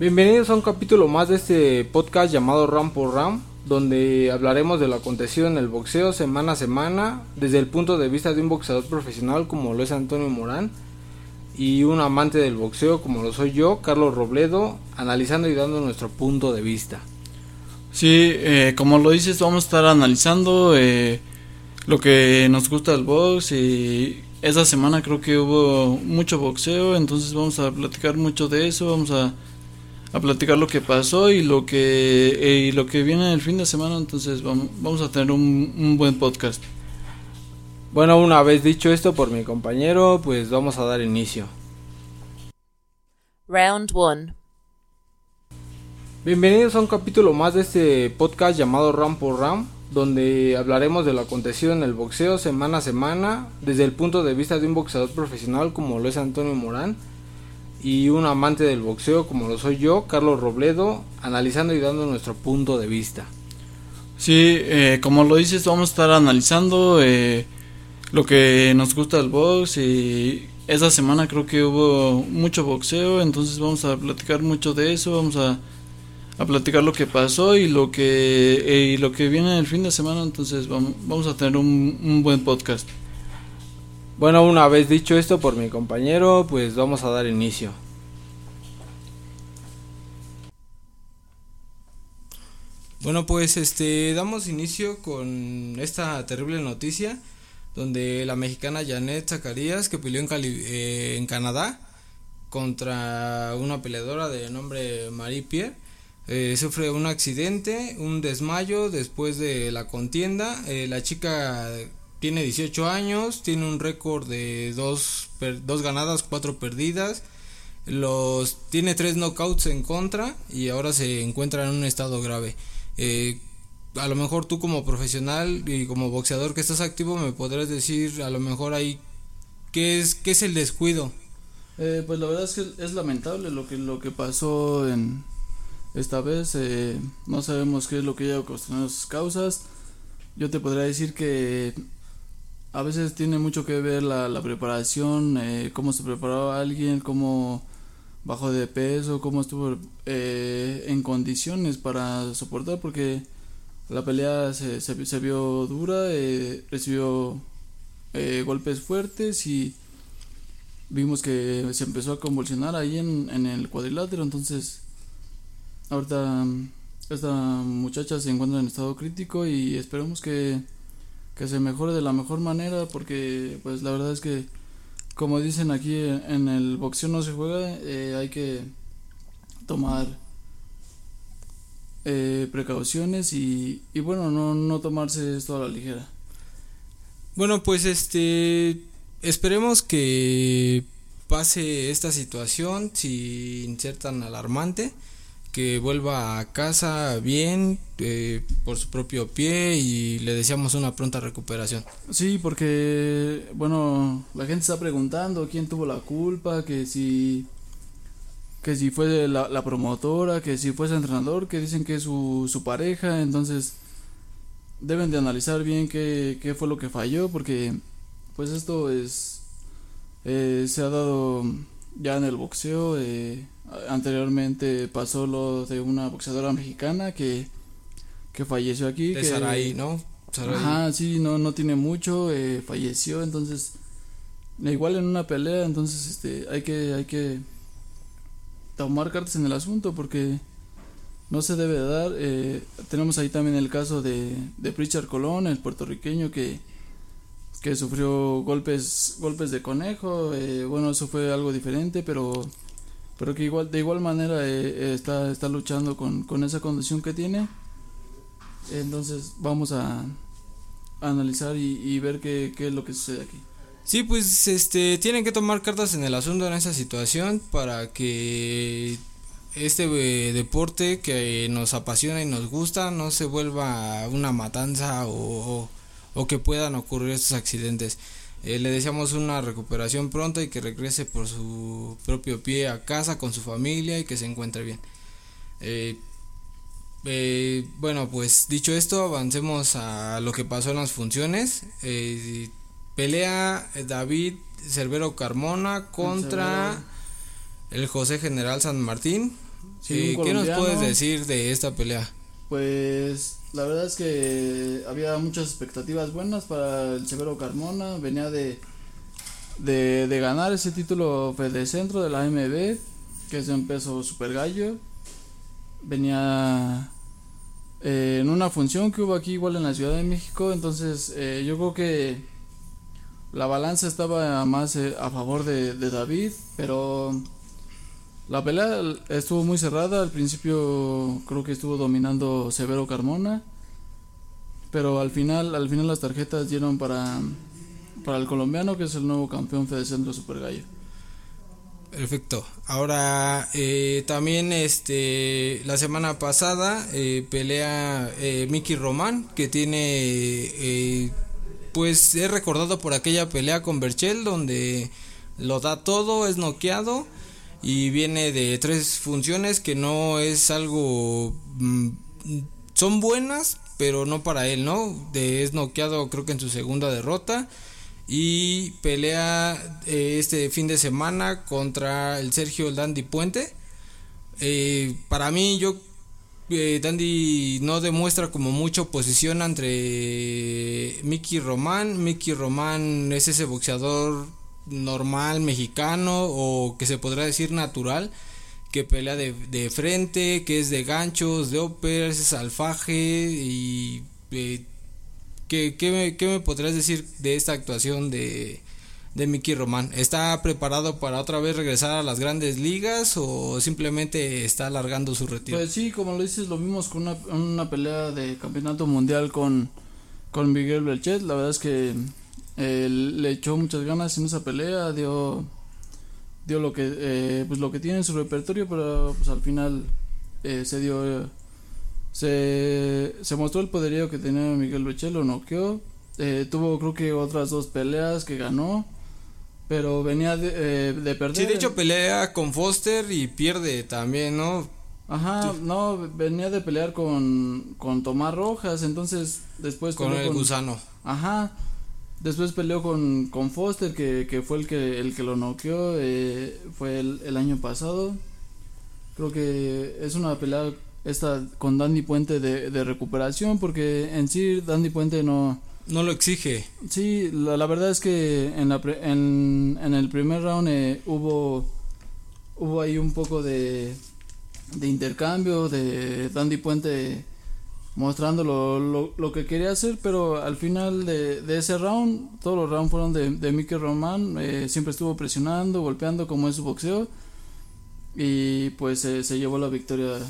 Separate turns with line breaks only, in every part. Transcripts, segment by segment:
Bienvenidos a un capítulo más de este podcast llamado Ram por Ram, donde hablaremos de lo acontecido en el boxeo semana a semana, desde el punto de vista de un boxeador profesional como lo es Antonio Morán y un amante del boxeo como lo soy yo, Carlos Robledo, analizando y dando nuestro punto de vista.
Sí, eh, como lo dices, vamos a estar analizando eh, lo que nos gusta del box y esa semana creo que hubo mucho boxeo, entonces vamos a platicar mucho de eso, vamos a, a platicar lo que pasó y lo que eh, y lo que viene el fin de semana, entonces vamos, vamos a tener un, un buen podcast.
Bueno, una vez dicho esto por mi compañero, pues vamos a dar inicio.
Round 1.
Bienvenidos a un capítulo más de este podcast llamado Ram por Ram, donde hablaremos de lo acontecido en el boxeo semana a semana, desde el punto de vista de un boxeador profesional como lo es Antonio Morán y un amante del boxeo como lo soy yo, Carlos Robledo, analizando y dando nuestro punto de vista.
Sí, eh, como lo dices, vamos a estar analizando eh, lo que nos gusta del box y esa semana creo que hubo mucho boxeo, entonces vamos a platicar mucho de eso, vamos a, a platicar lo que pasó y lo que eh, y lo que viene el fin de semana, entonces vamos, vamos a tener un, un buen podcast.
Bueno, una vez dicho esto por mi compañero, pues vamos a dar inicio. Bueno, pues este damos inicio con esta terrible noticia donde la mexicana Janet Zacarías que peleó en, Cali eh, en Canadá contra una peleadora de nombre Marie Pierre eh, sufre un accidente, un desmayo después de la contienda. Eh, la chica tiene 18 años, tiene un récord de dos, dos ganadas, cuatro perdidas. Los tiene tres knockouts en contra y ahora se encuentra en un estado grave. Eh, a lo mejor tú como profesional y como boxeador que estás activo me podrás decir a lo mejor ahí qué es qué es el descuido.
Eh, pues la verdad es que es lamentable lo que lo que pasó en esta vez. Eh, no sabemos qué es lo que haya ocasionado sus causas. Yo te podría decir que a veces tiene mucho que ver la, la preparación, eh, cómo se preparó alguien, cómo bajó de peso, cómo estuvo eh, en condiciones para soportar, porque la pelea se, se, se vio dura, eh, recibió eh, golpes fuertes y vimos que se empezó a convulsionar ahí en, en el cuadrilátero, entonces ahorita esta muchacha se encuentra en estado crítico y esperemos que que se mejore de la mejor manera porque pues la verdad es que como dicen aquí en el boxeo no se juega eh, hay que tomar eh, precauciones y, y bueno no, no tomarse esto a la ligera.
Bueno pues este esperemos que pase esta situación sin ser tan alarmante que vuelva a casa bien eh, por su propio pie y le deseamos una pronta recuperación.
Sí, porque bueno, la gente está preguntando quién tuvo la culpa, que si que si fue la, promotora, que si fue ese entrenador, que dicen que es su, su pareja, entonces deben de analizar bien qué, qué fue lo que falló, porque pues esto es eh, se ha dado ya en el boxeo eh, anteriormente pasó lo de una boxeadora mexicana que, que falleció aquí.
De
que,
Sarai, ¿no? Sarai.
Ajá, sí, no, no tiene mucho, eh, falleció, entonces, igual en una pelea, entonces este, hay que, hay que tomar cartas en el asunto porque no se debe dar. Eh, tenemos ahí también el caso de, de Pritchard Colón, el puertorriqueño que, que sufrió golpes, golpes de conejo, eh, bueno, eso fue algo diferente, pero pero que igual de igual manera eh, está está luchando con, con esa condición que tiene. Entonces vamos a, analizar y, ver qué, qué, es lo que sucede aquí.
Sí pues este tienen que tomar cartas en el asunto en esa situación para que este eh, deporte que nos apasiona y nos gusta no se vuelva una matanza o, o que puedan ocurrir estos accidentes eh, le deseamos una recuperación pronta y que regrese por su propio pie a casa con su familia y que se encuentre bien. Eh, eh, bueno, pues dicho esto, avancemos a lo que pasó en las funciones. Pelea David Cervero Carmona contra el José General San Martín. ¿Qué nos puedes decir de esta pelea?
Pues la verdad es que había muchas expectativas buenas para el Severo Carmona. Venía de, de, ganar ese título de centro de la MB, que es un peso super gallo. Venía eh, en una función que hubo aquí igual en la Ciudad de México. Entonces eh, yo creo que la balanza estaba más eh, a favor de, de David, pero la pelea estuvo muy cerrada, al principio creo que estuvo dominando Severo Carmona, pero al final, al final las tarjetas dieron para, para el colombiano que es el nuevo campeón Fede Centro Super Gallo.
Perfecto. Ahora eh, también este la semana pasada eh, pelea eh, Mickey Román que tiene pues es recordado por aquella pelea con Berchel donde lo da todo, es noqueado y viene de tres funciones que no es algo mm, son buenas pero no para él no es noqueado creo que en su segunda derrota y pelea eh, este fin de semana contra el Sergio Dandy Puente. Eh, para mí yo eh, Dandy no demuestra como mucha oposición entre Mickey Román. Mickey Román es ese boxeador normal mexicano o que se podrá decir natural que pelea de, de frente, que es de ganchos, de opers, es alfaje y eh, ¿qué, me, ¿qué, me, podrías decir de esta actuación de, de Mickey Román? ¿Está preparado para otra vez regresar a las grandes ligas o simplemente está alargando su retiro?
Pues sí, como lo dices, lo vimos con una, una pelea de campeonato mundial con, con Miguel Belchet, la verdad es que le echó muchas ganas en esa pelea, dio dio lo que eh, pues lo que tiene en su repertorio, pero pues al final eh, se dio se, se mostró el poderío que tenía Miguel Bechel, lo noqueó, eh, tuvo creo que otras dos peleas que ganó, pero venía de, de perder.
Sí, de hecho pelea con Foster y pierde también, ¿no?
Ajá, no, venía de pelear con, con Tomás Rojas, entonces después...
Con el gusano.
Ajá, Después peleó con, con Foster, que, que, fue el que, el que lo noqueó, eh, fue el, el, año pasado. Creo que es una pelea esta con Dandy Puente de, de recuperación, porque en sí Dandy Puente no...
No lo exige.
Sí, la, la verdad es que en, la en, en el primer round eh, hubo, hubo ahí un poco de, de intercambio, de Dandy Puente mostrando lo, lo, que quería hacer, pero al final de, de, ese round, todos los rounds fueron de, de Mickey Roman, eh, siempre estuvo presionando, golpeando como es su boxeo, y pues se llevó la victoria.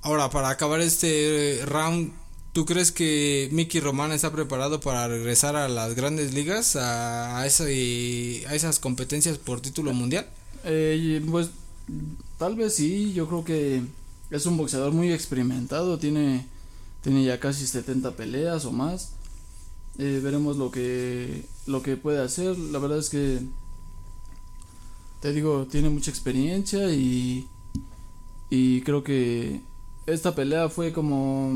Ahora, para acabar este round, ¿tú crees que Mickey Roman está preparado para regresar a las grandes ligas, a, a, a esas competencias por título mundial?
Eh, pues tal vez sí, yo creo que es un boxeador muy experimentado, tiene tiene ya casi 70 peleas o más. Eh, veremos lo que, lo que puede hacer. La verdad es que, te digo, tiene mucha experiencia y, y creo que esta pelea fue como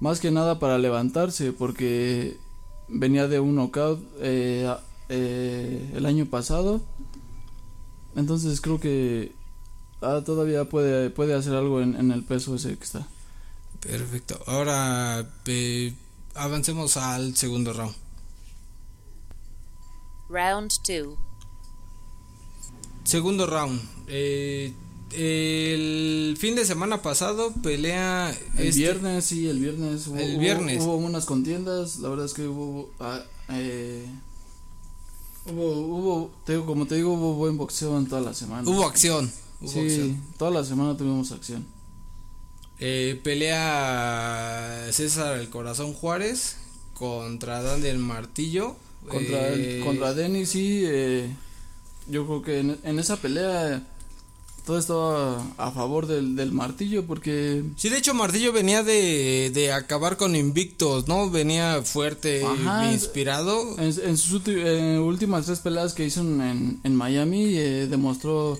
más que nada para levantarse porque venía de un knockout eh, eh, el año pasado. Entonces creo que ah, todavía puede, puede hacer algo en, en el peso ese que está.
Perfecto. Ahora eh, avancemos al segundo round.
Round 2.
Segundo round. Eh, el fin de semana pasado pelea.
El este viernes, sí, el viernes.
Hubo, el viernes.
Hubo, unas contiendas. La verdad es que hubo. Ah, eh, hubo, hubo como te digo, hubo buen boxeo en toda la semana.
Hubo acción.
sí, toda la semana tuvimos acción.
Eh, pelea César el Corazón Juárez contra Daniel Martillo.
Contra, eh, contra Denis, sí. Eh, yo creo que en, esa pelea todo estaba a favor del, del, martillo porque...
Sí, de hecho Martillo venía de, de acabar con invictos, ¿no? Venía fuerte, inspirado.
En, sus últimas tres peleas que hizo en, en Miami demostró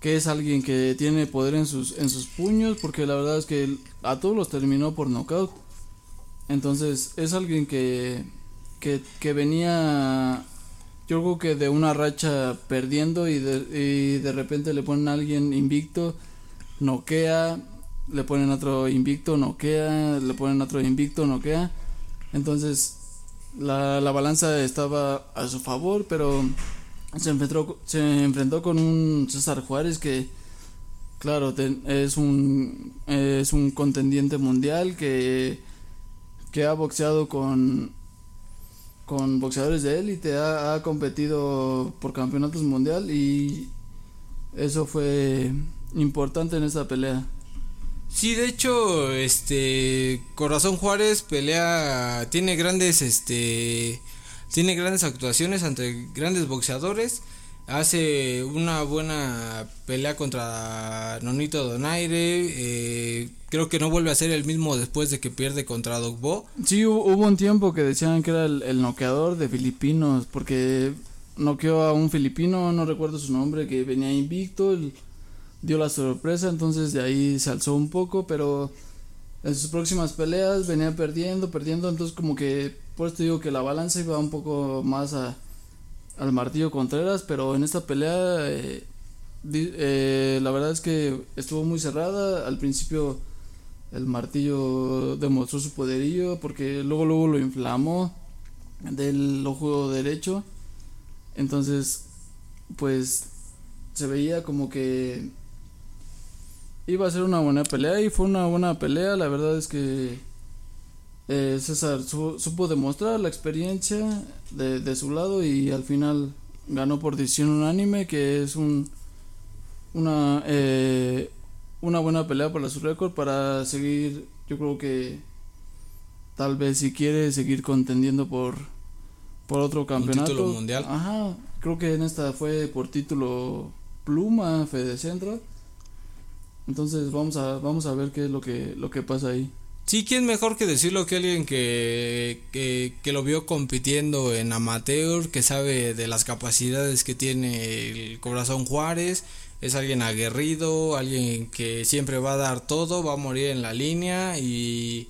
que es alguien que tiene poder en sus, en sus puños, porque la verdad es que a todos los terminó por knockout. Entonces es alguien que, que, que venía, yo creo que de una racha perdiendo y de, de repente le ponen a alguien invicto noquea, le ponen otro invicto, noquea, le ponen otro invicto, noquea. Entonces la, la balanza estaba a su favor, pero se enfrentó, se enfrentó con un César Juárez que, claro, es, un, es un contendiente mundial que, que ha boxeado con, con boxeadores de élite, ha, ha competido por campeonatos mundial y eso fue importante en esta pelea.
Sí, de hecho, este Corazón Juárez pelea tiene grandes este tiene grandes actuaciones ante grandes boxeadores. Hace una buena pelea contra Nonito Donaire. Eh, creo que no vuelve a ser el mismo después de que pierde contra Dogbo.
Sí, hubo un tiempo que decían que era el, el noqueador de filipinos. Porque noqueó a un filipino, no recuerdo su nombre, que venía invicto. El, dio la sorpresa, entonces de ahí se alzó un poco, pero en sus próximas peleas venía perdiendo, perdiendo, entonces como que por esto digo que la balanza iba un poco más a, al martillo Contreras, pero en esta pelea eh, eh, la verdad es que estuvo muy cerrada, al principio el martillo demostró su poderío porque luego luego lo inflamó del ojo derecho, entonces pues se veía como que iba a ser una buena pelea y fue una buena pelea. La verdad es que eh, César supo demostrar la experiencia de, de, su lado y al final ganó por decisión unánime, que es un una eh, una buena pelea para su récord para seguir. Yo creo que tal vez si quiere seguir contendiendo por por otro campeonato.
título mundial.
Ajá, creo que en esta fue por título Pluma, Fede Centro. Entonces vamos a, vamos a ver qué es lo que, lo que pasa ahí.
Sí, ¿quién mejor que decirlo que alguien que, que, que, lo vio compitiendo en amateur, que sabe de las capacidades que tiene el Corazón Juárez, es alguien aguerrido, alguien que siempre va a dar todo, va a morir en la línea y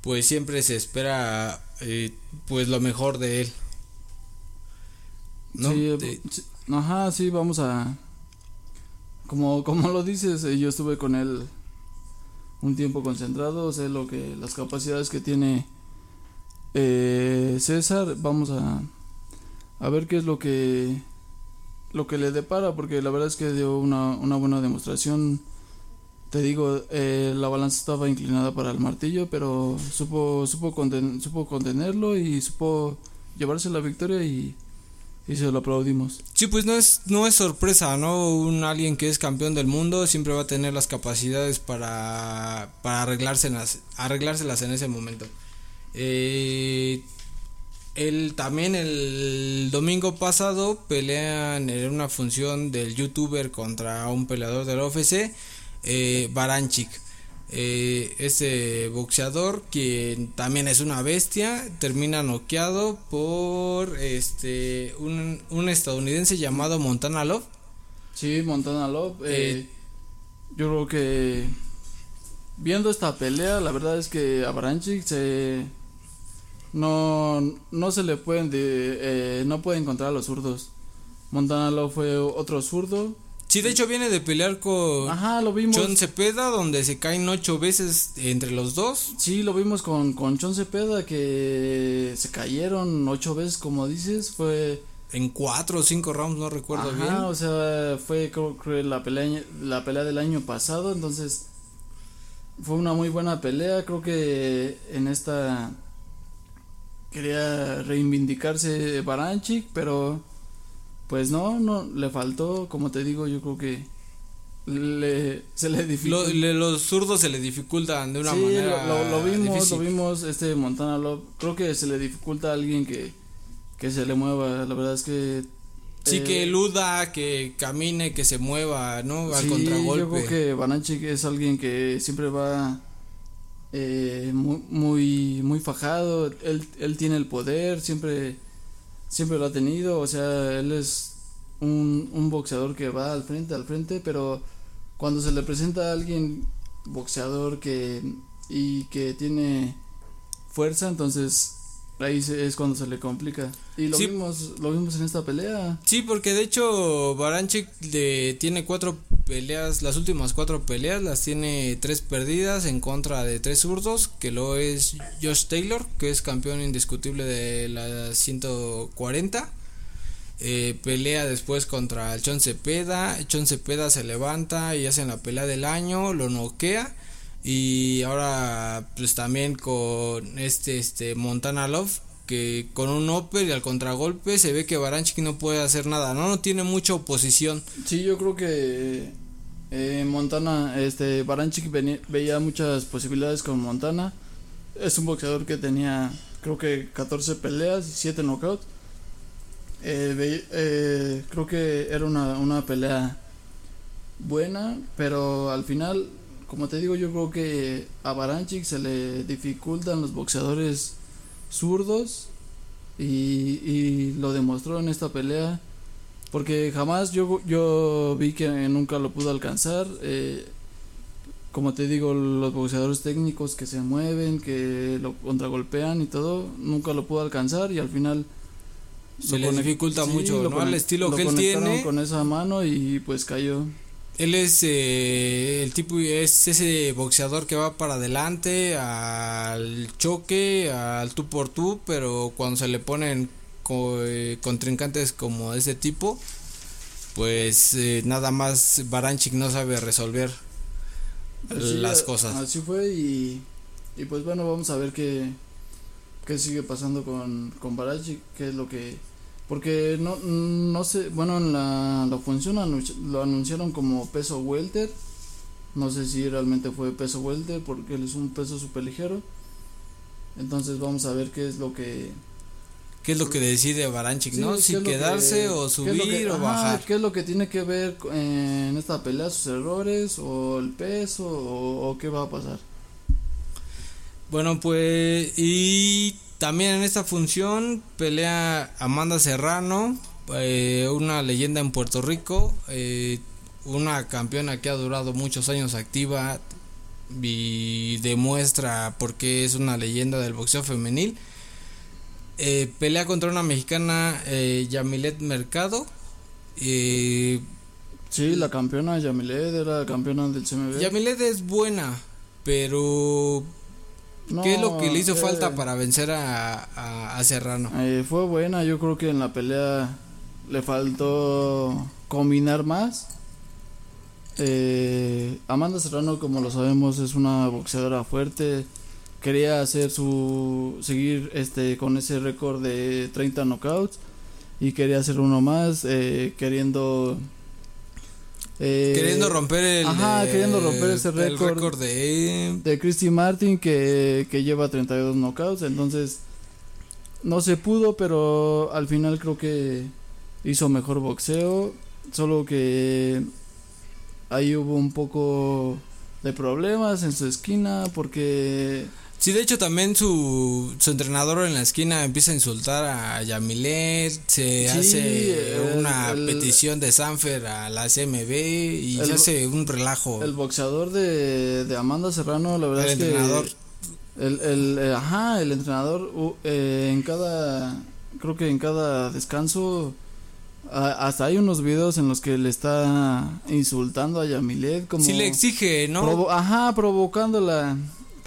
pues siempre se espera eh, pues lo mejor de él.
¿No? Sí, ajá, sí, vamos a, como, como lo dices, eh, yo estuve con él un tiempo concentrado, sé lo que las capacidades que tiene eh, César, vamos a, a ver qué es lo que lo que le depara, porque la verdad es que dio una, una buena demostración. Te digo, eh, la balanza estaba inclinada para el martillo, pero supo supo, conten, supo contenerlo y supo llevarse la victoria y y se lo aplaudimos.
Sí, pues no es, no es sorpresa, ¿no? Un alguien que es campeón del mundo siempre va a tener las capacidades para, para arreglárselas, arreglárselas en ese momento. Eh, el, también el domingo pasado pelean en una función del youtuber contra un peleador del UFC, eh, Baranchik eh, ese boxeador quien también es una bestia termina noqueado por este un, un estadounidense llamado Montana Love.
Sí Montana Love eh, yo creo que viendo esta pelea la verdad es que a se no no se le pueden de, eh, no puede encontrar a los zurdos. Montana Love fue otro zurdo
Sí, de hecho viene de pelear con
Ajá, lo vimos.
John Cepeda, donde se caen ocho veces entre los dos.
Sí, lo vimos con, con John Cepeda, que se cayeron ocho veces, como dices, fue...
En cuatro o cinco rounds, no recuerdo
Ajá,
bien.
o sea, fue creo, creo, la, pelea, la pelea del año pasado, entonces fue una muy buena pelea, creo que en esta quería reivindicarse Baranchik, pero pues no, no, le faltó, como te digo, yo creo que le, se le
dificulta. Lo, le, los zurdos se le dificultan de una
sí,
manera.
Lo, lo, vimos, difícil. lo vimos, este Montana Love. Creo que se le dificulta a alguien que, que se le mueva. La verdad es que.
Sí, eh, que eluda, que camine, que se mueva, ¿no? Al
sí,
contragolpe.
Yo creo que Banachik es alguien que siempre va eh, muy, muy, muy fajado. Él, él tiene el poder, siempre siempre lo ha tenido, o sea, él es un, un boxeador que va al frente, al frente, pero cuando se le presenta a alguien boxeador que y que tiene fuerza, entonces ahí es cuando se le complica. Y lo vimos lo vimos en esta pelea.
Sí, porque de hecho Baranchik le tiene cuatro peleas, las últimas cuatro peleas las tiene tres perdidas en contra de tres zurdos, que lo es Josh Taylor, que es campeón indiscutible de la 140. Eh, pelea después contra el Chon Cepeda, Chon Cepeda se levanta y hacen la pelea del año, lo noquea y ahora pues también con este este Montana Love que con un upper y al contragolpe se ve que Baranchik no puede hacer nada, no, no tiene mucha oposición.
Sí, yo creo que eh, Montana, este Baranchik veía muchas posibilidades con Montana. Es un boxeador que tenía creo que 14 peleas y 7 knockouts. Eh, eh, creo que era una, una pelea buena, pero al final, como te digo, yo creo que a Baranchik se le dificultan los boxeadores zurdos y, y lo demostró en esta pelea porque jamás yo, yo vi que nunca lo pudo alcanzar. Eh, como te digo, los boxeadores técnicos que se mueven, que lo contragolpean y todo, nunca lo pudo alcanzar y al final
se le dificulta mucho, ¿no? Al estilo que él tiene.
con esa mano y pues cayó.
Él es eh, el tipo, es ese boxeador que va para adelante al choque, al tú por tú, pero cuando se le ponen eh, contrincantes como ese tipo, pues eh, nada más Baranchik no sabe resolver las cosas.
Así fue y, y pues bueno, vamos a ver qué, qué sigue pasando con, con Baranchik, qué es lo que porque no, no sé, bueno, en la, la función lo anunciaron como peso welter. No sé si realmente fue peso welter porque él es un peso super ligero. Entonces vamos a ver qué es lo que...
¿Qué es lo que decide Baranchik, no? Si quedarse o subir o bajar.
¿Qué es lo que tiene que ver en esta pelea? ¿Sus errores o el peso o, o qué va a pasar?
Bueno, pues y también en esta función pelea Amanda Serrano, eh, una leyenda en Puerto Rico, eh, una campeona que ha durado muchos años activa y demuestra por qué es una leyenda del boxeo femenil. Eh, pelea contra una mexicana, Yamilet Mercado.
sí, la campeona Yamilet era la campeona del CMB.
Yamilet es buena, pero ¿Qué es lo que le hizo falta para vencer a, a, Serrano?
Eh, fue buena, yo creo que en la pelea le faltó combinar más. Eh, Amanda Serrano, como lo sabemos, es una boxeadora fuerte. Quería hacer su seguir este con ese récord de 30 knockouts y quería hacer uno más, eh, queriendo
eh, queriendo romper el
ajá, queriendo romper ese récord
de
de Christy Martin que, que lleva 32 knockouts entonces no se pudo pero al final creo que hizo mejor boxeo solo que ahí hubo un poco de problemas en su esquina porque
Sí, de hecho también su, su entrenador en la esquina empieza a insultar a Yamilet, se hace una petición de Sanfer a la CMB y se hace un relajo.
El boxeador de, de Amanda Serrano, la verdad el es entrenador. que... El, el, eh, ajá, el entrenador eh, en cada... Creo que en cada descanso... hasta hay unos videos en los que le está insultando a Yamilet como...
Sí le exige, ¿no?
ajá, provocándola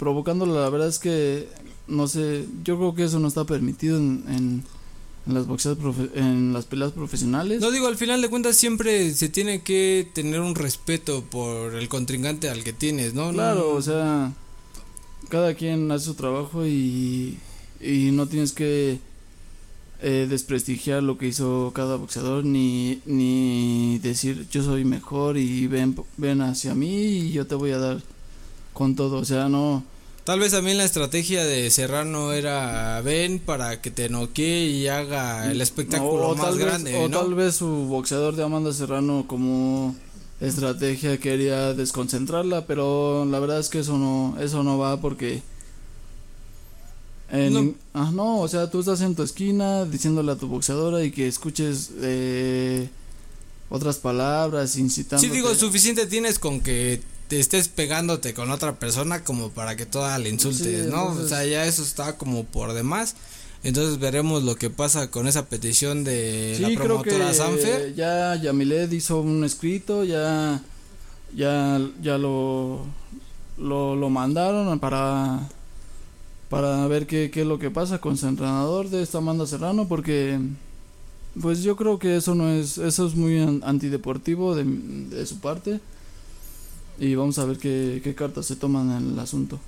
provocándolo, la verdad es que no sé, yo creo que eso no está permitido en, en, las boxeas en las peleas profesionales.
No digo, al final de cuentas siempre se tiene que tener un respeto por el contrincante al que tienes, ¿no?
Claro, o sea, cada quien hace su trabajo y, y no tienes que eh, desprestigiar lo que hizo cada boxeador ni, ni decir yo soy mejor y ven, ven hacia mí y yo te voy a dar con todo, o sea, no
Tal vez también la estrategia de Serrano era ven para que te noquee y haga el espectáculo más grande.
o tal vez su boxeador de Amanda Serrano como estrategia quería desconcentrarla, pero la verdad es que eso no, eso no va porque no. Ah, no, o sea, tú estás en tu esquina diciéndole a tu boxeadora y que escuches eh, otras palabras incitando.
Sí, digo, suficiente tienes con que te estés pegándote con otra persona como para que toda le insultes, ¿no? O sea, ya eso está como por demás. Entonces veremos lo que pasa con esa petición de la promotora
creo que Ya Yamilet hizo un escrito, ya ya, ya lo, lo, lo mandaron para, para ver qué, qué es lo que pasa con su entrenador de esta Amanda Serrano, porque pues yo creo que eso no es, eso es muy antideportivo de, de su parte. Y vamos a ver qué, qué cartas se toman en el asunto.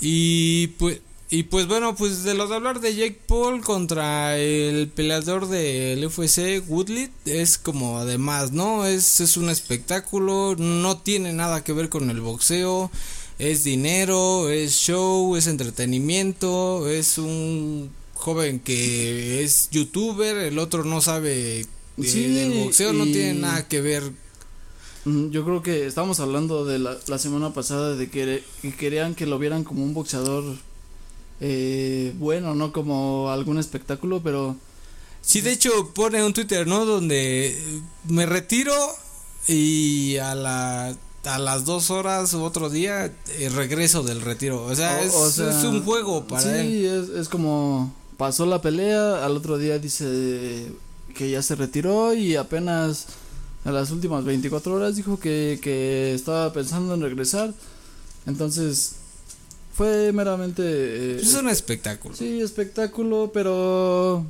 Y pues, y pues bueno, pues de los de hablar de Jake Paul contra el peleador del UFC, Woodley, es como además, ¿no? Es, es un espectáculo, no tiene nada que ver con el boxeo, es dinero, es show, es entretenimiento, es un joven que es youtuber, el otro no sabe del boxeo, no tiene nada que ver
yo creo que estábamos hablando de la, la semana pasada de que, querían que lo vieran como un boxeador eh, bueno, no como algún espectáculo, pero...
Sí, de hecho pone un Twitter, ¿no? Donde me retiro y a la a las dos horas u otro día eh, regreso del retiro. O sea, es, es, un juego para él.
Sí, es, es como pasó la pelea, al otro día dice que ya se retiró y apenas a las últimas 24 horas dijo que, que estaba pensando en regresar. Entonces, fue meramente...
Eh, es un espectáculo.
Sí, espectáculo, pero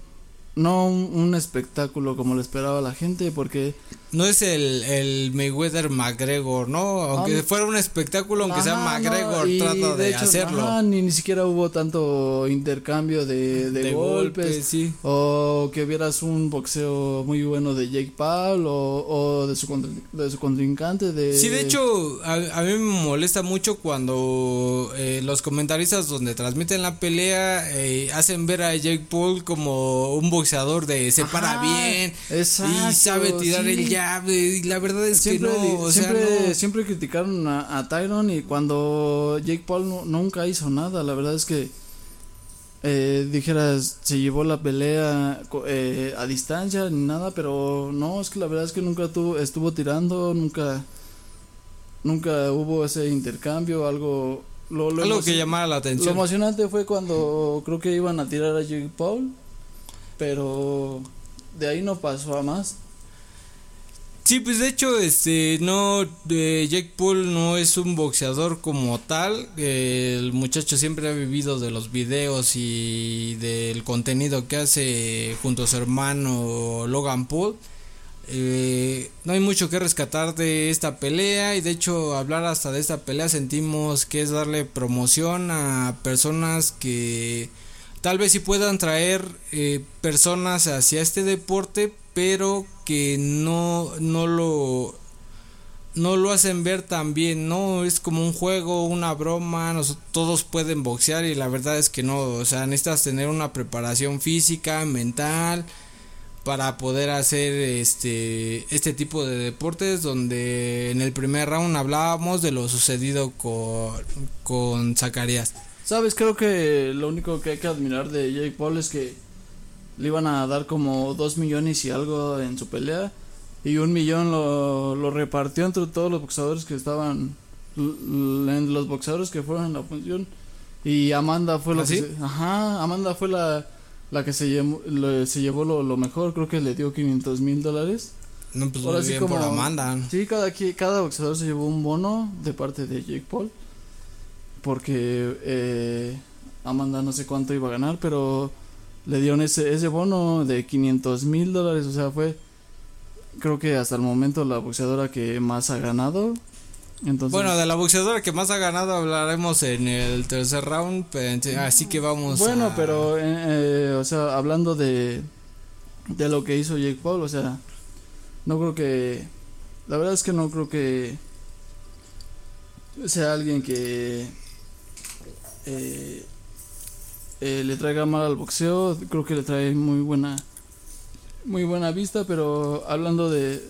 no un, espectáculo como lo esperaba la gente, porque...
No es el, el Mayweather McGregor, ¿no? Aunque fuera un espectáculo, aunque sea McGregor, trata de, hacerlo.
ni, ni siquiera hubo tanto intercambio de, de, golpes. sí. O que vieras un boxeo muy bueno de Jake Paul o, o de, su, de su contrincante. De...
Sí, de hecho, a, a mí me molesta mucho cuando eh, los comentaristas donde transmiten la pelea eh, hacen ver a Jake Paul como un boxeador de se para bien y sabe tirar el Y la verdad es que no.
siempre, siempre criticaron a, a, Tyron y cuando Jake Paul nunca hizo nada. La verdad es que eh, dijeras, se llevó la pelea eh, a distancia ni nada, pero no, es que la verdad es que nunca tuvo, estuvo tirando, nunca, nunca hubo ese intercambio, algo.
Lo, algo que llamara la atención.
Lo emocionante fue cuando creo que iban a tirar a Jake Paul pero de ahí no pasó a más.
Sí, pues de hecho, este, no, eh, Jake Paul no es un boxeador como tal. el muchacho siempre ha vivido de los videos y del contenido que hace junto a su hermano Logan Paul. Eh, no hay mucho que rescatar de esta pelea y de hecho hablar hasta de esta pelea sentimos que es darle promoción a personas que tal vez sí puedan traer eh, personas hacia este deporte, pero que no, no lo no lo hacen ver tan bien, no es como un juego, una broma, todos pueden boxear y la verdad es que no, o sea, necesitas tener una preparación física, mental para poder hacer este este tipo de deportes donde en el primer round hablábamos de lo sucedido con con Zacarías.
Sabes, creo que lo único que hay que admirar de Jake Paul es que le iban a dar como dos millones y algo en su pelea y un millón lo, lo repartió entre todos los boxeadores que estaban los boxeadores que fueron en la función y Amanda fue la ¿Ah, que ajá Amanda fue la, la que se llevó, se llevó lo, lo, mejor creo que le dio 500 mil dólares.
No pues Ahora bien como, por Amanda.
Sí cada cada boxeador se llevó un bono de parte de Jake Paul porque eh, Amanda no sé cuánto iba a ganar, pero le dieron ese, ese bono de 500 mil dólares, o sea, fue creo que hasta el momento la boxeadora que más ha ganado. Entonces,
bueno, de la boxeadora que más ha ganado hablaremos en el tercer round, así que vamos.
Bueno, pero, eh, eh, o sea, hablando de, de lo que hizo Jake Paul, o sea, no creo que, la verdad es que no creo que sea alguien que eh, eh, le traiga mal al boxeo, creo que le trae muy buena muy buena vista, pero hablando de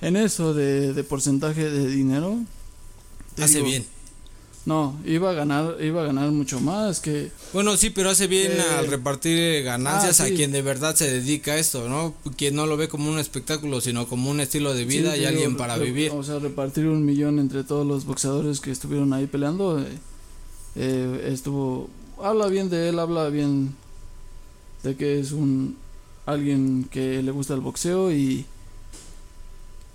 en eso de, de porcentaje de dinero
hace bien.
No, iba a ganar, iba a ganar mucho más que.
Bueno, sí, pero hace bien al repartir ganancias ah, a quien de verdad se dedica a esto, ¿no? Quien no lo ve como un espectáculo, sino como un estilo de vida y alguien para vivir.
O sea, repartir un millón entre todos los boxeadores que estuvieron ahí peleando. Eh, eh, estuvo habla bien de él habla bien de que es un alguien que le gusta el boxeo y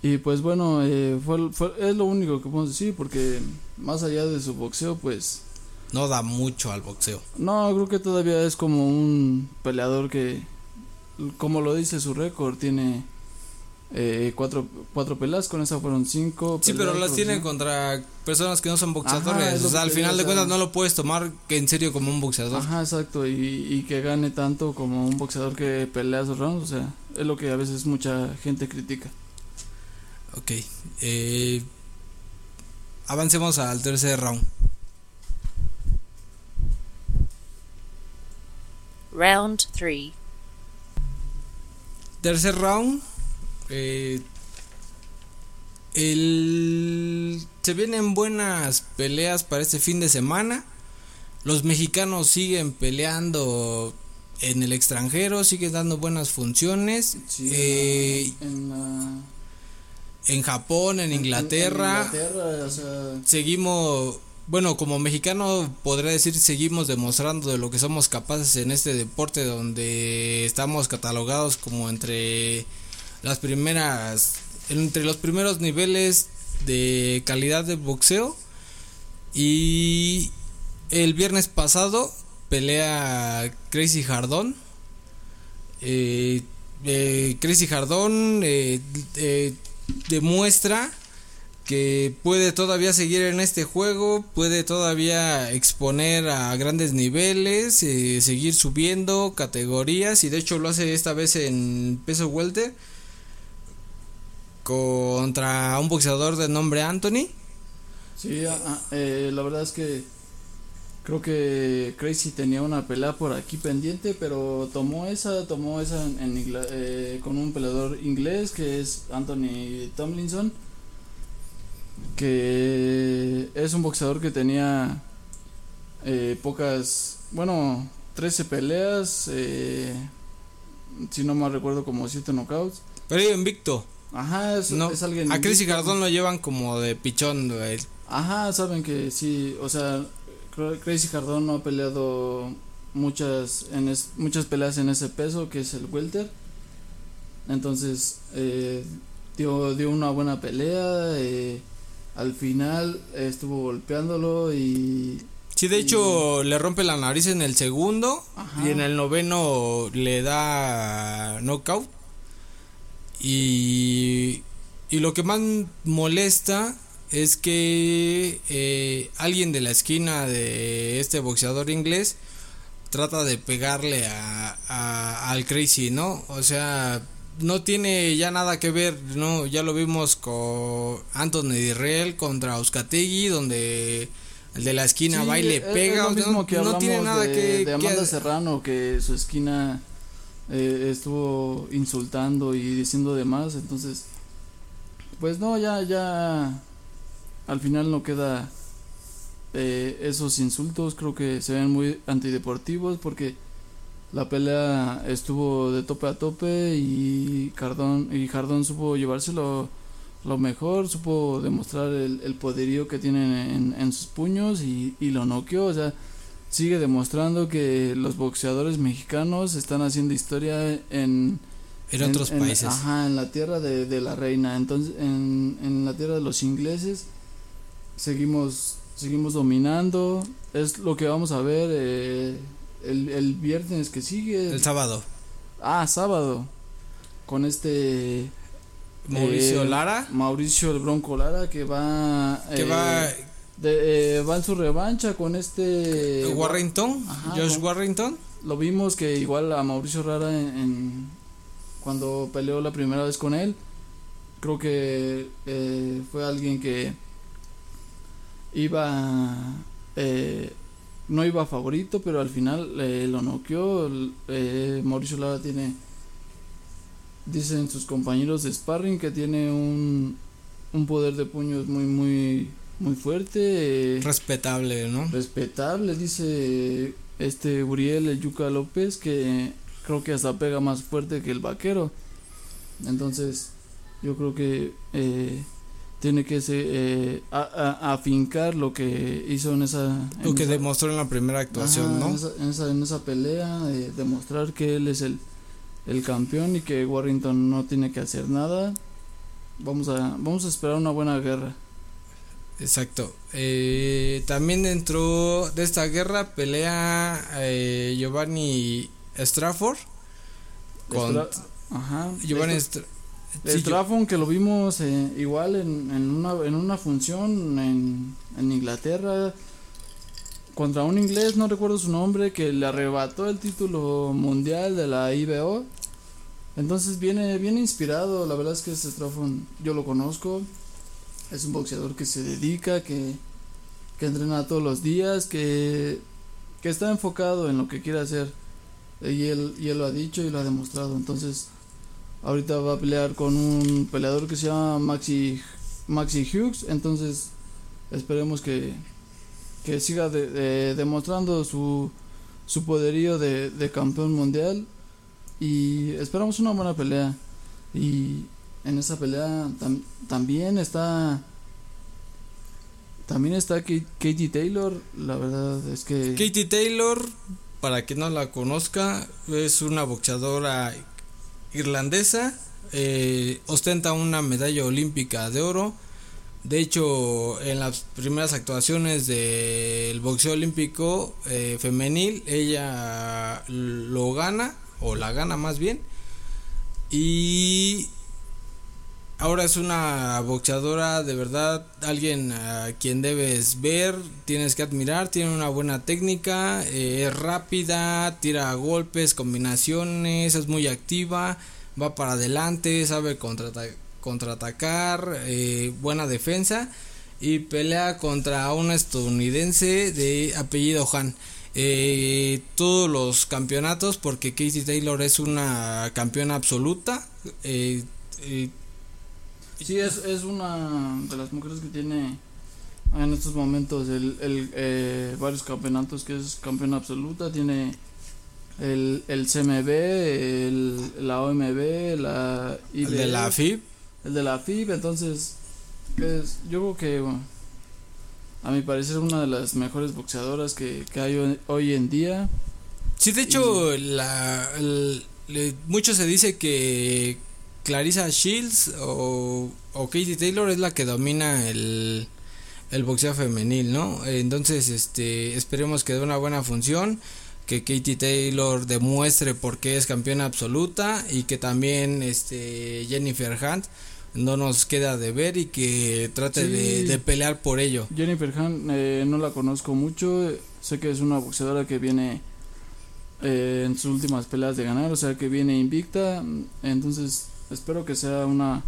Y pues bueno, eh, fue, fue, es lo único que podemos decir porque más allá de su boxeo, pues...
No da mucho al boxeo.
No, creo que todavía es como un peleador que, como lo dice su récord, tiene eh, cuatro, cuatro peleas, con esa fueron cinco.
Sí, pero las tiene contra personas que no son boxeadores. o sea, al final de cuentas no lo puedes tomar en serio como un boxeador.
Ajá, exacto. Y, y que gane tanto como un boxeador que pelea esos rounds. O sea, es lo que a veces mucha gente critica.
Ok. Eh, avancemos al tercer round.
Round 3.
Tercer round. Eh, el, se vienen buenas peleas para este fin de semana. Los mexicanos siguen peleando en el extranjero, siguen dando buenas funciones.
Sí,
Eh,
en, la-
en Japón, en Inglaterra,
en Inglaterra, o sea,
seguimos, bueno, como mexicano podría decir seguimos demostrando de lo que somos capaces en este deporte donde estamos catalogados como entre las primeras, entre los primeros niveles de calidad de boxeo y el viernes pasado pelea Crazy Jardón. Eh, eh, Crazy Jardón eh, eh, demuestra que puede todavía seguir en este juego, puede todavía exponer a grandes niveles, seguir subiendo categorías y de hecho lo hace esta vez en peso welter contra un boxeador de nombre Anthony.
sí, ah, ah, eh, la verdad es que creo que Crazy tenía una pelea por aquí pendiente, pero tomó esa, tomó esa en, eh, con un peleador inglés que es Anthony Tomlinson, que es un boxeador que tenía eh, pocas, bueno, 13 peleas, eh, si no mal recuerdo como 7 knockouts.
Pero invicto.
Ajá, es,
No,
es alguien
a Chris y. Jardón lo llevan como de pichón. güey.
Ajá, saben que sí, o sea, Cra- Crazy Jardón no ha peleado muchas en es- muchas peleas en ese peso que es el welter. Entonces, eh, dio, dio una buena pelea, eh, al final eh, estuvo golpeándolo y...
Sí, de hecho le rompe la nariz en el segundo
Ajá.
y en el noveno le da knockout. Y, y lo que más molesta es que eh, alguien de la esquina de este boxeador inglés trata de pegarle a, a- al Crazy, ¿no? O sea, no tiene ya nada que ver, ¿no? Ya lo vimos con Anthony Dirrell contra Euskategui, donde el de la esquina
Sí,
va y le
es- es
pega,
lo mismo
no,
que
no
hablamos
tiene nada
de,
que,
de
que-
Amanda Serrano, que su esquina eh, estuvo insultando y diciendo demás, entonces, pues no, ya, ya, al final no queda eh, esos insultos, creo que se ven muy antideportivos porque la pelea estuvo de tope a tope y Cardón y Jardón supo llevárselo lo mejor, supo demostrar el, el poderío que tiene en, en sus puños y, y lo noqueó, o sea, sigue demostrando que los boxeadores mexicanos están haciendo historia en,
en otros
en-
países.
Ajá, en la tierra de, de la reina. Entonces, en, en la tierra de los ingleses, seguimos, seguimos dominando. Es lo que vamos a ver eh, el, el viernes que sigue.
El sábado.
ah, sábado. Con este
Mauricio
Eh,
Lara,
Mauricio el Bronco Lara que va.
que
eh,
va
de- eh, va en su revancha con este.
Warrington,
Ajá,
Josh
con-
Warrington.
Lo vimos que igual a Mauricio Rara en, en- cuando peleó la primera vez con él, creo que eh, fue alguien que iba eh, no iba favorito, pero al final lo noqueó. Mauricio Lara tiene dicen sus compañeros de sparring que tiene un, un poder de puños muy muy muy fuerte. eh,
Respetable, ¿no?
respetable, dice este Uriel, el Yuca López, que creo que hasta pega más fuerte que el vaquero. Entonces, yo creo que eh, tiene que se, eh, a- a- afincar lo que hizo en esa. en
Lo que
esa-
demostró en la primera actuación,
Ajá,
¿no?
En esa, en esa, en esa pelea, eh, demostrar que él es el, el campeón y que Warrington no tiene que hacer nada. vamos a, vamos a esperar una buena guerra.
Exacto. Eh, también dentro de esta guerra pelea eh, Giovanni Strafford. Con
Estra- Ajá.
Giovanni
Estra-
sí,
Strafford, que lo vimos eh, igual en, en, una, en una función en, en Inglaterra contra un inglés, no recuerdo su nombre, que le arrebató el título mundial de la IBO. Entonces viene, viene inspirado, la verdad es que este Strafford yo lo conozco, es un boxeador que se dedica, que, que entrena todos los días, que, que está enfocado en lo que quiere hacer. Y él, y él lo ha dicho y lo ha demostrado. Entonces, ahorita va a pelear con un peleador que se llama Maxi, Maxi Hughes. Entonces, esperemos que, que siga de- de- demostrando su, su poderío de, de campeón mundial. Y esperamos una buena pelea. Y en esa pelea tam- también está. También está Katie Taylor. La verdad es que.
Katie Taylor, para quien no la conozca, es una boxeadora irlandesa. eh, ostenta una medalla olímpica de oro. De hecho, en las primeras actuaciones del boxeo olímpico eh, femenil, ella lo gana, o la gana más bien. Y ahora es una boxeadora de verdad, alguien a quien debes ver, tienes que admirar, tiene una buena técnica, eh, es rápida, tira golpes, combinaciones, es muy activa, va para adelante, sabe contraata- contraatacar, eh, buena defensa y pelea contra una estadounidense de apellido Han. Eh, todos los campeonatos porque Katie Taylor es una campeona absoluta eh, eh,
Sí, es, es una de las mujeres que tiene en estos momentos el, el, eh, varios campeonatos que es campeona absoluta. Tiene el, el CMB, el, la OMB, la
el de la FIB
el de la FIB. Entonces, es, yo creo que bueno, a mi parecer una de las mejores boxeadoras que, que hay hoy- en día.
Sí, de hecho, la, el- mucho se dice que Clarissa Shields o, o Katie Taylor es la que domina el, el boxeo femenil, ¿no? Entonces, este, esperemos que dé una buena función, que Katie Taylor demuestre por qué es campeona absoluta y que también este, Jennifer Hunt no nos queda de ver y que trate de,
Sí.
de pelear por ello.
Jennifer Han eh, no la conozco mucho, sé que es una boxeadora que viene eh, en sus últimas peleas de ganar, o sea que viene invicta, entonces espero que sea una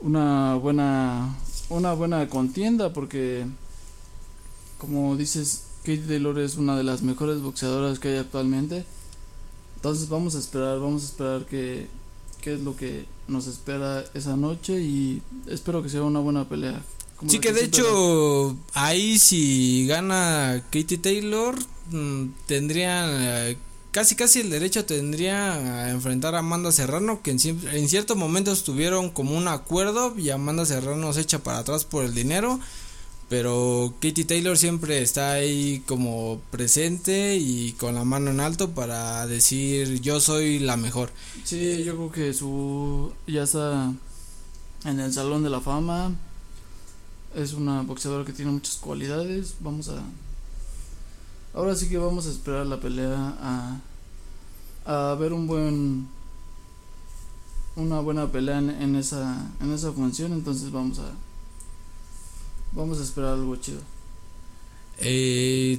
una buena una buena contienda porque como dices Katie Taylor es una de las mejores boxeadoras que hay actualmente. Entonces vamos a esperar, vamos a esperar que qué es lo que nos espera esa noche y espero que sea una buena pelea. como
Sí, que de hecho, ahí si gana Katie Taylor, mm, tendría eh, casi casi el derecho tendría a enfrentar a Amanda Serrano, que en, en ciertos momentos tuvieron como un acuerdo y Amanda Serrano se echa para atrás por el dinero. Pero Katie Taylor siempre está ahí como presente y con la mano en alto para decir yo soy la mejor.
Sí, yo creo que su ya está en el salón de la fama. Es una boxeadora que tiene muchas cualidades. Vamos a ahora sí que vamos a esperar la pelea a a ver un buen una buena pelea en, en esa en esa función, entonces vamos a vamos a esperar algo chido.
Eh,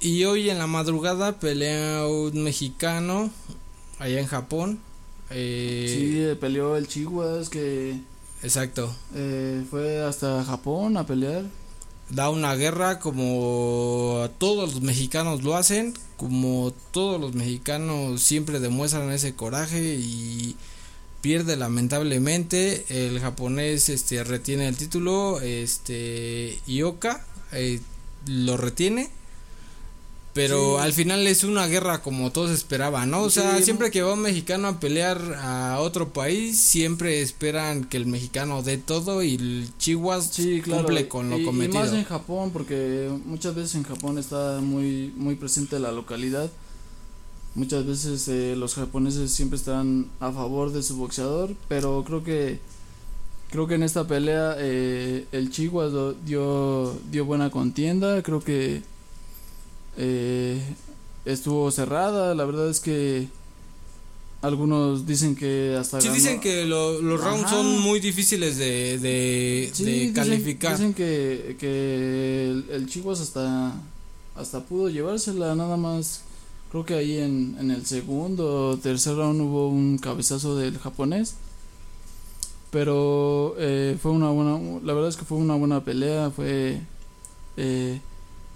y hoy en la madrugada pelea un mexicano allá en Japón. Eh,
Sí, peleó el Chihuas que
Exacto.
eh, fue hasta Japón a pelear.
Da una guerra como todos los mexicanos lo hacen, como todos los mexicanos siempre demuestran ese coraje y pierde lamentablemente. El japonés este retiene el título, este Ioka eh, lo retiene. Pero
Sí.
al final es una guerra como todos esperaban, ¿no? O sea, siempre que va un mexicano a pelear a otro país, siempre esperan que el mexicano dé todo y el Chihuahua
Sí, claro.
cumple con lo
y, y
cometido.
más en Japón, porque muchas veces en Japón está muy, muy presente la localidad. Muchas veces eh, los japoneses siempre están a favor de su boxeador, pero creo que Creo que en esta pelea eh, el Chihuahua dio, dio buena contienda. Creo que eh, estuvo cerrada. La verdad es que algunos dicen que hasta
Sí,
ganó-
dicen que lo- los rounds
Ajá.
son muy difíciles de, de,
Sí,
de
dicen-
calificar.
Dicen que, que el, el Chihuahua hasta, hasta pudo llevársela, nada más. Creo que ahí en, en el segundo o tercer round hubo un cabezazo del japonés. Pero eh, fue una buena. La verdad es que fue una buena pelea. Fue. eh,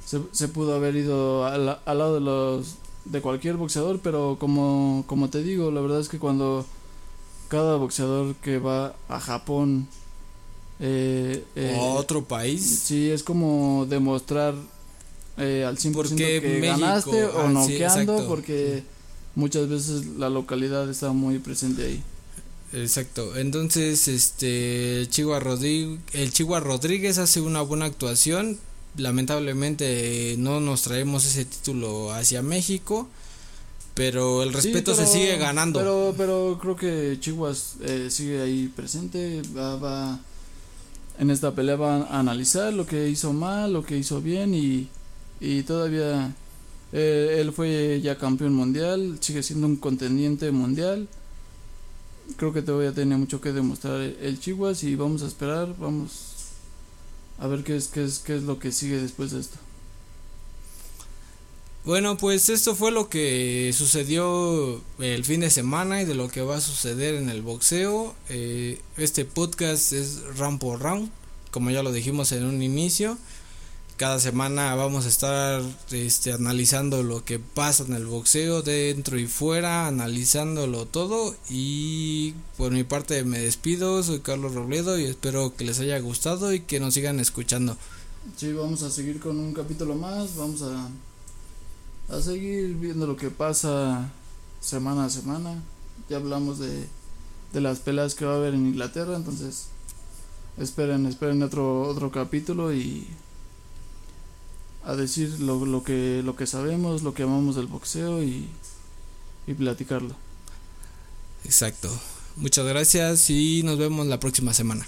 se, se pudo haber ido al, al lado de los de cualquier boxeador, pero como, como te digo, la verdad es que cuando cada boxeador que va a Japón eh, eh,
otro país.
Sí, es como demostrar eh, al 100%
Porque
que
México,
ganaste o
ah,
noqueando porque muchas veces la localidad está muy presente ahí.
Exacto. Entonces, este Chihuahua Rodríguez, el Chihuahua Rodríguez hace una buena actuación. Lamentablemente eh, no nos traemos ese título hacia México, pero el respeto
Sí,
se sigue ganando.
Pero, pero creo que Chihuahua eh, sigue ahí presente, va, va en esta pelea va a analizar lo que hizo mal, lo que hizo bien y, y todavía eh, él fue ya campeón mundial, sigue siendo un contendiente mundial. Creo que todavía tiene mucho que demostrar el Chihuahua y vamos a esperar, vamos a ver qué es, qué es, qué es lo que sigue después de esto.
Bueno, pues esto fue lo que sucedió el fin de semana y de lo que va a suceder en el boxeo. Eh, este podcast es round por round, como ya lo dijimos en un inicio. Cada semana vamos a estar este, analizando lo que pasa en el boxeo dentro y fuera, analizándolo todo. Y por mi parte me despido, soy Carlos Robledo y espero que les haya gustado y que nos sigan escuchando.
Sí, vamos a seguir con un capítulo más, vamos a, a seguir viendo lo que pasa semana a semana. Ya hablamos de, de las peleas que va a haber en Inglaterra, entonces esperen, esperen otro, otro capítulo y a decir lo, lo que lo que sabemos, lo que amamos del boxeo y, y platicarlo.
Exacto. Muchas gracias y nos vemos la próxima semana.